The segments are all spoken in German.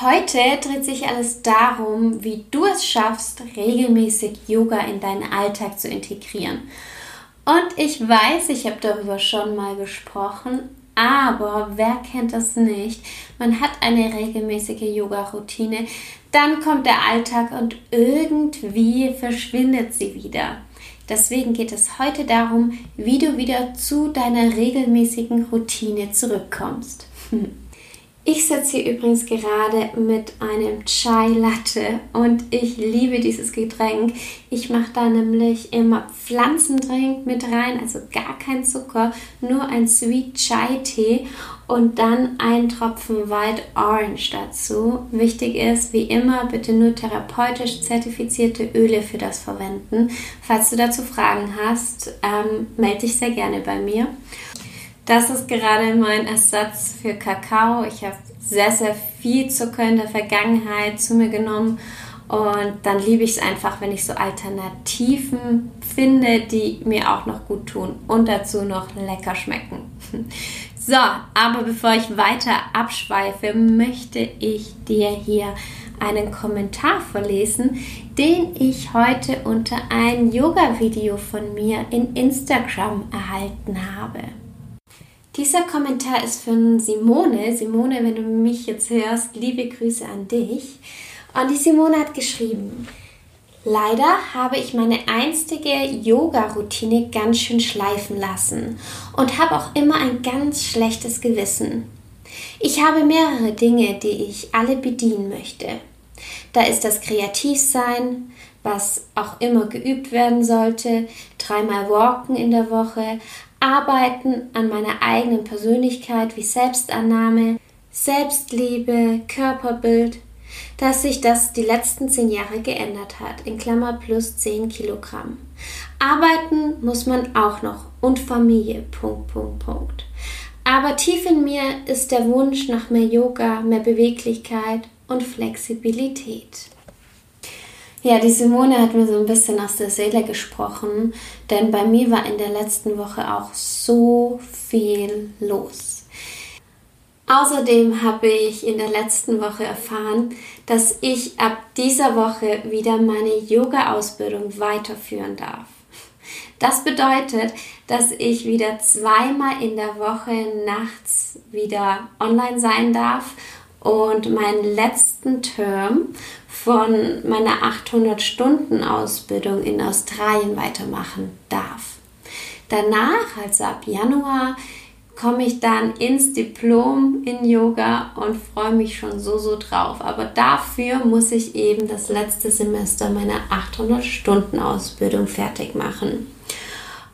Heute dreht sich alles darum, wie du es schaffst, regelmäßig Yoga in deinen Alltag zu integrieren. Und ich weiß, ich habe darüber schon mal gesprochen, aber wer kennt das nicht? Man hat eine regelmäßige Yoga-Routine, dann kommt der Alltag und irgendwie verschwindet sie wieder. Deswegen geht es heute darum, wie du wieder zu deiner regelmäßigen Routine zurückkommst. Ich sitze hier übrigens gerade mit einem Chai Latte und ich liebe dieses Getränk. Ich mache da nämlich immer Pflanzendrink mit rein, also gar kein Zucker, nur ein Sweet Chai Tee und dann ein Tropfen Wild Orange dazu. Wichtig ist, wie immer, bitte nur therapeutisch zertifizierte Öle für das verwenden. Falls du dazu Fragen hast, ähm, melde dich sehr gerne bei mir. Das ist gerade mein Ersatz für Kakao. Ich habe sehr, sehr viel Zucker in der Vergangenheit zu mir genommen und dann liebe ich es einfach, wenn ich so Alternativen finde, die mir auch noch gut tun und dazu noch lecker schmecken. So, aber bevor ich weiter abschweife, möchte ich dir hier einen Kommentar verlesen, den ich heute unter ein Yoga-Video von mir in Instagram erhalten habe. Dieser Kommentar ist von Simone. Simone, wenn du mich jetzt hörst, liebe Grüße an dich. Und die Simone hat geschrieben, Leider habe ich meine einstige Yoga-Routine ganz schön schleifen lassen und habe auch immer ein ganz schlechtes Gewissen. Ich habe mehrere Dinge, die ich alle bedienen möchte. Da ist das Kreativsein, was auch immer geübt werden sollte, dreimal Walken in der Woche, Arbeiten an meiner eigenen Persönlichkeit wie Selbstannahme, Selbstliebe, Körperbild, dass sich das die letzten zehn Jahre geändert hat, in Klammer plus 10 Kilogramm. Arbeiten muss man auch noch und Familie, Punkt, Punkt, Punkt. Aber tief in mir ist der Wunsch nach mehr Yoga, mehr Beweglichkeit und Flexibilität. Ja, die Simone hat mir so ein bisschen aus der Seele gesprochen, denn bei mir war in der letzten Woche auch so viel los. Außerdem habe ich in der letzten Woche erfahren, dass ich ab dieser Woche wieder meine Yoga-Ausbildung weiterführen darf. Das bedeutet, dass ich wieder zweimal in der Woche nachts wieder online sein darf und meinen letzten Term von meiner 800-Stunden-Ausbildung in Australien weitermachen darf. Danach, also ab Januar, komme ich dann ins Diplom in Yoga und freue mich schon so, so drauf. Aber dafür muss ich eben das letzte Semester meiner 800-Stunden-Ausbildung fertig machen.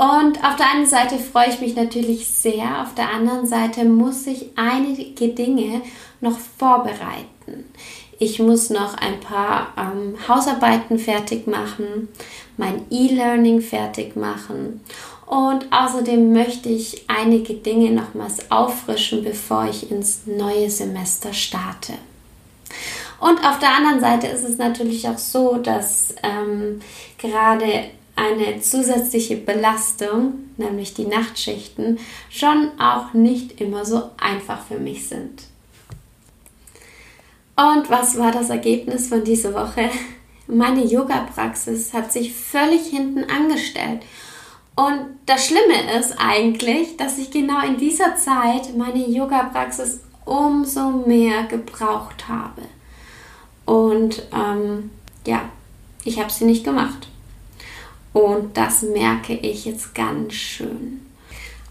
Und auf der einen Seite freue ich mich natürlich sehr, auf der anderen Seite muss ich einige Dinge noch vorbereiten. Ich muss noch ein paar ähm, Hausarbeiten fertig machen, mein E-Learning fertig machen und außerdem möchte ich einige Dinge nochmals auffrischen, bevor ich ins neue Semester starte. Und auf der anderen Seite ist es natürlich auch so, dass ähm, gerade eine zusätzliche Belastung, nämlich die Nachtschichten, schon auch nicht immer so einfach für mich sind. Und was war das Ergebnis von dieser Woche? Meine Yoga-Praxis hat sich völlig hinten angestellt. Und das Schlimme ist eigentlich, dass ich genau in dieser Zeit meine Yoga-Praxis umso mehr gebraucht habe. Und ähm, ja, ich habe sie nicht gemacht. Und das merke ich jetzt ganz schön.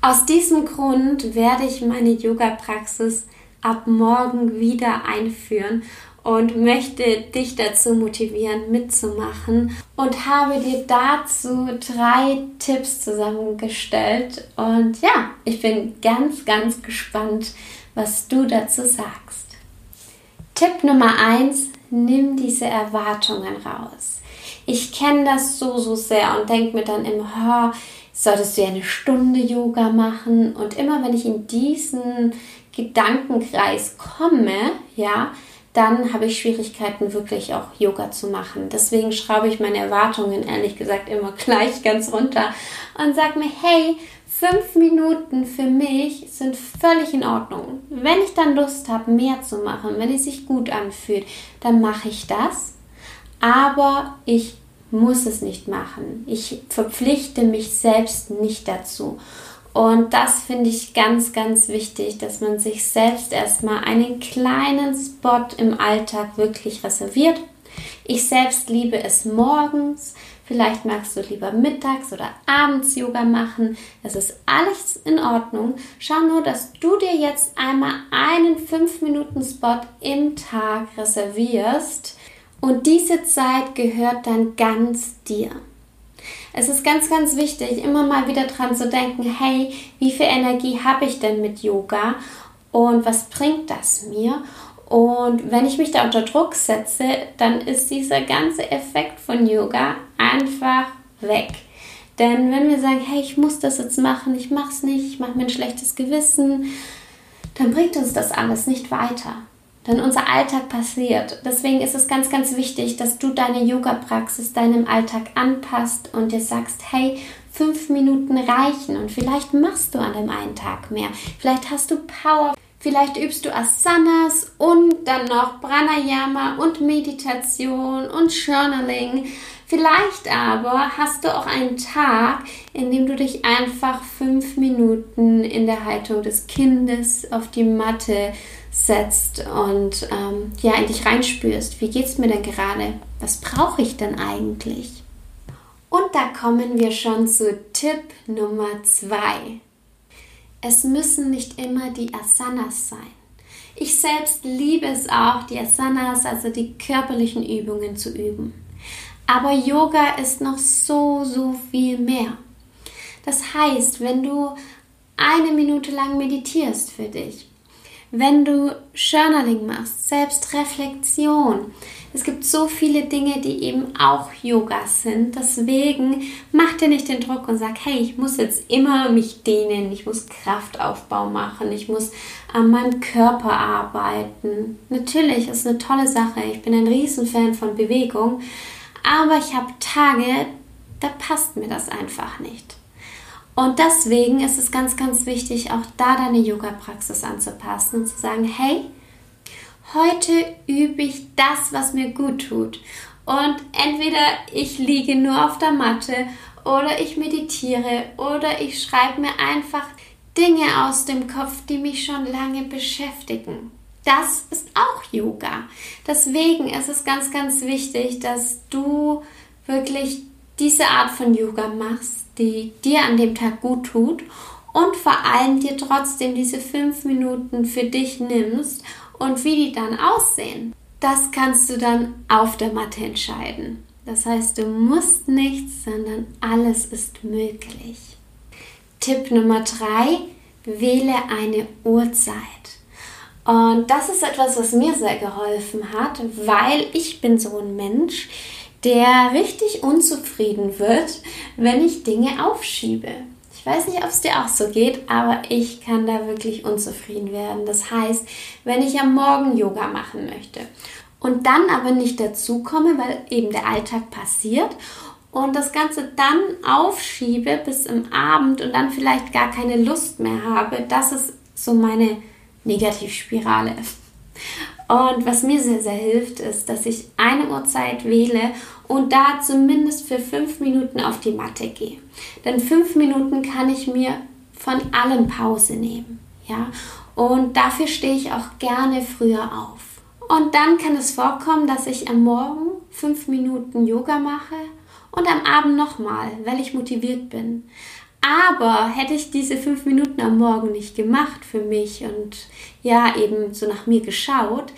Aus diesem Grund werde ich meine Yoga-Praxis ab morgen wieder einführen und möchte dich dazu motivieren, mitzumachen und habe dir dazu drei Tipps zusammengestellt. Und ja, ich bin ganz, ganz gespannt, was du dazu sagst. Tipp Nummer eins: Nimm diese Erwartungen raus. Ich kenne das so, so sehr und denke mir dann immer, solltest du ja eine Stunde Yoga machen. Und immer wenn ich in diesen Gedankenkreis komme, ja, dann habe ich Schwierigkeiten, wirklich auch Yoga zu machen. Deswegen schraube ich meine Erwartungen ehrlich gesagt immer gleich ganz runter und sage mir, hey, fünf Minuten für mich sind völlig in Ordnung. Wenn ich dann Lust habe, mehr zu machen, wenn es sich gut anfühlt, dann mache ich das. Aber ich muss es nicht machen. Ich verpflichte mich selbst nicht dazu. Und das finde ich ganz, ganz wichtig, dass man sich selbst erstmal einen kleinen Spot im Alltag wirklich reserviert. Ich selbst liebe es morgens. Vielleicht magst du lieber mittags oder abends Yoga machen. Es ist alles in Ordnung. Schau nur, dass du dir jetzt einmal einen 5-Minuten-Spot im Tag reservierst. Und diese Zeit gehört dann ganz dir. Es ist ganz, ganz wichtig, immer mal wieder dran zu denken, hey, wie viel Energie habe ich denn mit Yoga und was bringt das mir? Und wenn ich mich da unter Druck setze, dann ist dieser ganze Effekt von Yoga einfach weg. Denn wenn wir sagen, hey, ich muss das jetzt machen, ich mache es nicht, ich mache mir ein schlechtes Gewissen, dann bringt uns das alles nicht weiter dann unser Alltag passiert. Deswegen ist es ganz, ganz wichtig, dass du deine Yoga-Praxis deinem Alltag anpasst und dir sagst, hey, fünf Minuten reichen und vielleicht machst du an dem einen Tag mehr. Vielleicht hast du Power. Vielleicht übst du Asanas und dann noch Pranayama und Meditation und Journaling. Vielleicht aber hast du auch einen Tag, in dem du dich einfach fünf Minuten in der Haltung des Kindes auf die Matte setzt und ähm, ja in dich reinspürst. Wie geht es mir denn gerade? Was brauche ich denn eigentlich? Und da kommen wir schon zu Tipp Nummer zwei. Es müssen nicht immer die Asanas sein. Ich selbst liebe es auch, die Asanas, also die körperlichen Übungen zu üben. Aber Yoga ist noch so, so viel mehr. Das heißt, wenn du eine Minute lang meditierst für dich, wenn du Journaling machst, Selbstreflexion. Es gibt so viele Dinge, die eben auch Yoga sind. Deswegen mach dir nicht den Druck und sag, hey, ich muss jetzt immer mich dehnen, ich muss Kraftaufbau machen, ich muss an meinem Körper arbeiten. Natürlich ist eine tolle Sache. Ich bin ein Riesenfan von Bewegung, aber ich habe Tage, da passt mir das einfach nicht. Und deswegen ist es ganz, ganz wichtig, auch da deine Yoga-Praxis anzupassen und zu sagen, hey, heute übe ich das, was mir gut tut. Und entweder ich liege nur auf der Matte oder ich meditiere oder ich schreibe mir einfach Dinge aus dem Kopf, die mich schon lange beschäftigen. Das ist auch Yoga. Deswegen ist es ganz, ganz wichtig, dass du wirklich diese Art von Yoga machst, die dir an dem Tag gut tut und vor allem dir trotzdem diese fünf Minuten für dich nimmst und wie die dann aussehen. Das kannst du dann auf der Matte entscheiden. Das heißt, du musst nichts, sondern alles ist möglich. Tipp Nummer drei: Wähle eine Uhrzeit. Und das ist etwas, was mir sehr geholfen hat, weil ich bin so ein Mensch, der richtig unzufrieden wird, wenn ich Dinge aufschiebe. Ich weiß nicht, ob es dir auch so geht, aber ich kann da wirklich unzufrieden werden. Das heißt, wenn ich am Morgen Yoga machen möchte und dann aber nicht dazu komme, weil eben der Alltag passiert und das Ganze dann aufschiebe bis im Abend und dann vielleicht gar keine Lust mehr habe, das ist so meine Negativspirale. Und was mir sehr, sehr hilft, ist, dass ich eine Uhrzeit wähle und da zumindest für fünf Minuten auf die Matte gehe. Denn fünf Minuten kann ich mir von allem Pause nehmen. Ja? Und dafür stehe ich auch gerne früher auf. Und dann kann es vorkommen, dass ich am Morgen fünf Minuten Yoga mache und am Abend nochmal, weil ich motiviert bin. Aber hätte ich diese fünf Minuten am Morgen nicht gemacht für mich und ja, eben so nach mir geschaut,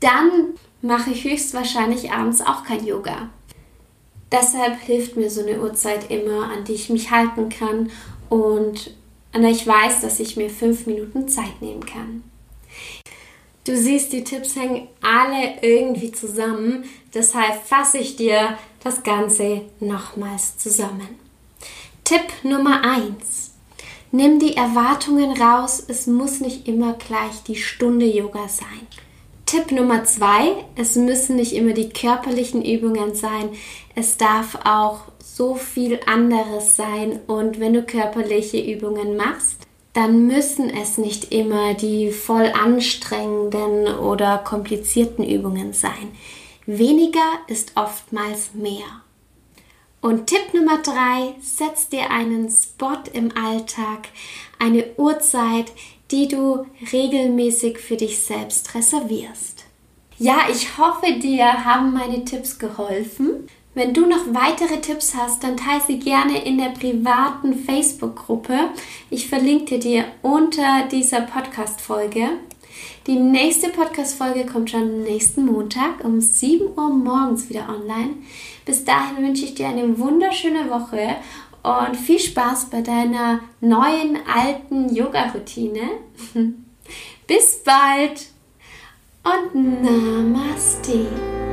dann mache ich höchstwahrscheinlich abends auch kein Yoga. Deshalb hilft mir so eine Uhrzeit immer, an die ich mich halten kann und an der ich weiß, dass ich mir fünf Minuten Zeit nehmen kann. Du siehst, die Tipps hängen alle irgendwie zusammen. Deshalb fasse ich dir das Ganze nochmals zusammen. Tipp Nummer 1. Nimm die Erwartungen raus, es muss nicht immer gleich die Stunde Yoga sein. Tipp Nummer 2. Es müssen nicht immer die körperlichen Übungen sein, es darf auch so viel anderes sein und wenn du körperliche Übungen machst, dann müssen es nicht immer die voll anstrengenden oder komplizierten Übungen sein. Weniger ist oftmals mehr. Und Tipp Nummer drei, setz dir einen Spot im Alltag, eine Uhrzeit, die du regelmäßig für dich selbst reservierst. Ja, ich hoffe, dir haben meine Tipps geholfen. Wenn du noch weitere Tipps hast, dann teile sie gerne in der privaten Facebook-Gruppe. Ich verlinke dir unter dieser Podcast-Folge. Die nächste Podcast-Folge kommt schon nächsten Montag um 7 Uhr morgens wieder online. Bis dahin wünsche ich dir eine wunderschöne Woche und viel Spaß bei deiner neuen alten Yoga-Routine. Bis bald und Namaste.